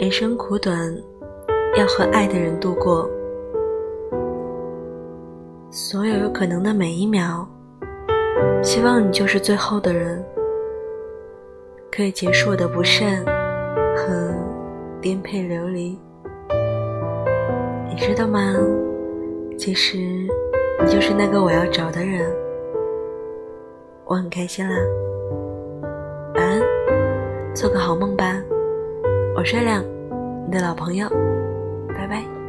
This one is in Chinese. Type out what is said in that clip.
人生苦短，要和爱的人度过。所有有可能的每一秒，希望你就是最后的人，可以结束我的不善和颠沛流离。你知道吗？其实你就是那个我要找的人。我很开心啦，晚安，做个好梦吧。我善良，你的老朋友，拜拜。